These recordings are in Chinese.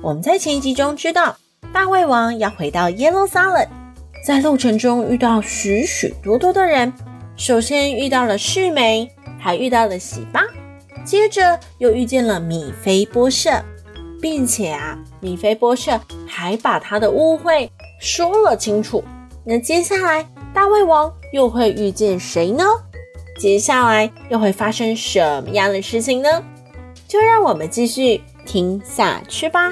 我们在前一集中知道，大胃王要回到耶路撒冷，在路程中遇到许许多多的人。首先遇到了世梅，还遇到了喜巴，接着又遇见了米菲波舍，并且啊，米菲波舍还把他的误会说了清楚。那接下来大胃王又会遇见谁呢？接下来又会发生什么样的事情呢？就让我们继续。听下去吧。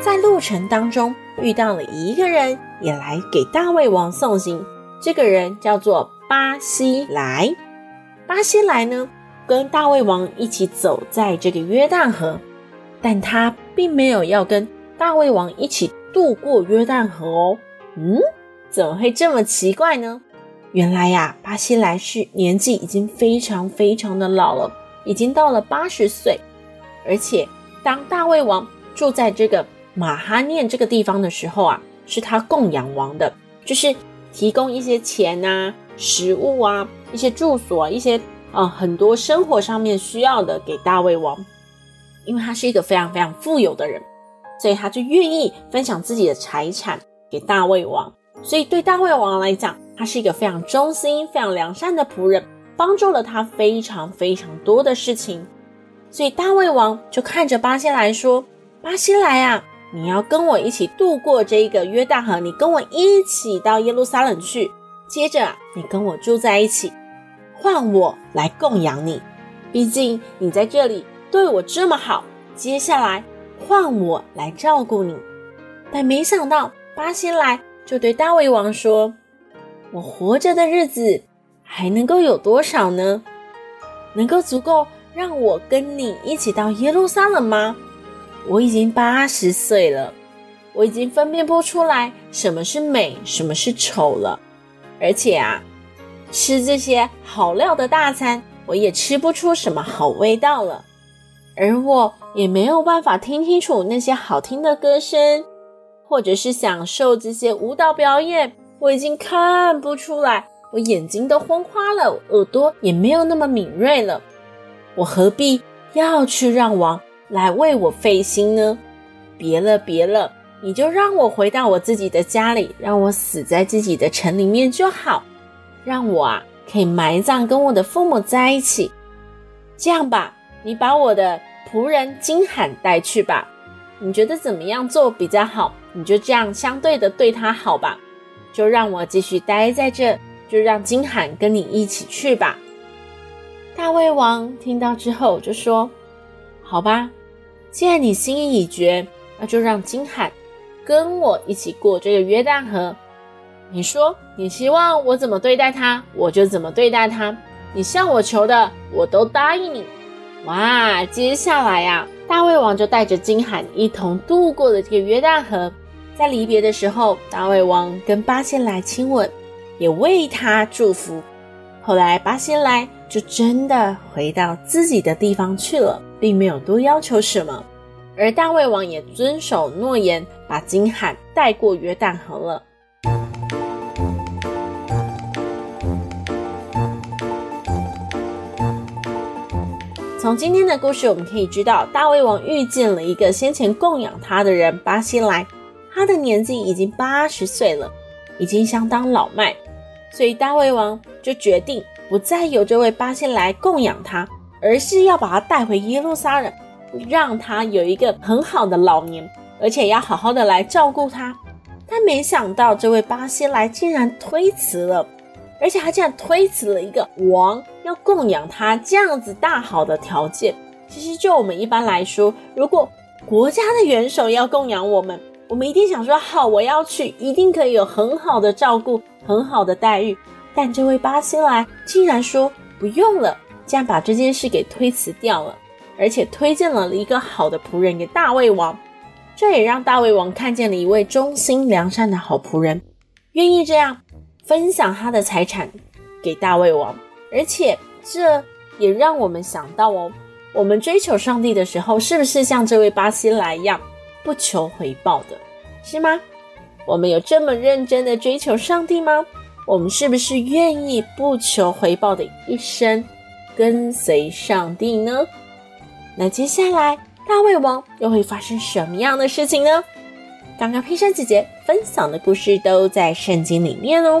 在路程当中遇到了一个人，也来给大卫王送行。这个人叫做巴西莱。巴西莱呢，跟大卫王一起走在这个约旦河，但他并没有要跟大卫王一起渡过约旦河哦。嗯。怎么会这么奇怪呢？原来呀，巴西莱是年纪已经非常非常的老了，已经到了八十岁。而且，当大胃王住在这个马哈念这个地方的时候啊，是他供养王的，就是提供一些钱啊、食物啊、一些住所啊、一些呃很多生活上面需要的给大胃王。因为他是一个非常非常富有的人，所以他就愿意分享自己的财产给大胃王。所以对大卫王来讲，他是一个非常忠心、非常良善的仆人，帮助了他非常非常多的事情。所以大卫王就看着巴西莱说：“巴西莱啊，你要跟我一起渡过这一个约旦河，你跟我一起到耶路撒冷去。接着啊，你跟我住在一起，换我来供养你。毕竟你在这里对我这么好，接下来换我来照顾你。”但没想到巴西莱。就对大卫王说：“我活着的日子还能够有多少呢？能够足够让我跟你一起到耶路撒冷吗？我已经八十岁了，我已经分辨不出来什么是美，什么是丑了。而且啊，吃这些好料的大餐，我也吃不出什么好味道了。而我也没有办法听清楚那些好听的歌声。”或者是享受这些舞蹈表演，我已经看不出来，我眼睛都昏花了，耳朵也没有那么敏锐了，我何必要去让王来为我费心呢？别了别了，你就让我回到我自己的家里，让我死在自己的城里面就好，让我啊可以埋葬跟我的父母在一起。这样吧，你把我的仆人金罕带去吧，你觉得怎么样做比较好？你就这样相对的对他好吧，就让我继续待在这，就让金罕跟你一起去吧。大胃王听到之后就说：“好吧，既然你心意已决，那就让金罕跟我一起过这个约旦河。你说你希望我怎么对待他，我就怎么对待他。你向我求的，我都答应你。”哇，接下来呀，大卫王就带着金罕一同渡过了这个约旦河。在离别的时候，大卫王跟巴仙莱亲吻，也为他祝福。后来巴仙莱就真的回到自己的地方去了，并没有多要求什么。而大卫王也遵守诺言，把金罕带过约旦河了。从今天的故事，我们可以知道，大卫王遇见了一个先前供养他的人巴西莱。他的年纪已经八十岁了，已经相当老迈，所以大卫王就决定不再由这位巴西莱供养他，而是要把他带回耶路撒冷，让他有一个很好的老年，而且要好好的来照顾他。但没想到这位巴西莱竟然推辞了，而且他竟然推辞了一个王要供养他这样子大好的条件。其实就我们一般来说，如果国家的元首要供养我们，我们一定想说好，我要去，一定可以有很好的照顾，很好的待遇。但这位巴西莱竟然说不用了，这样把这件事给推辞掉了，而且推荐了一个好的仆人给大胃王。这也让大胃王看见了一位忠心良善的好仆人，愿意这样分享他的财产给大卫王，而且这也让我们想到哦，我们追求上帝的时候，是不是像这位巴西莱一样不求回报的，是吗？我们有这么认真的追求上帝吗？我们是不是愿意不求回报的一生跟随上帝呢？那接下来。大卫王又会发生什么样的事情呢？刚刚佩珊姐姐分享的故事都在圣经里面哦，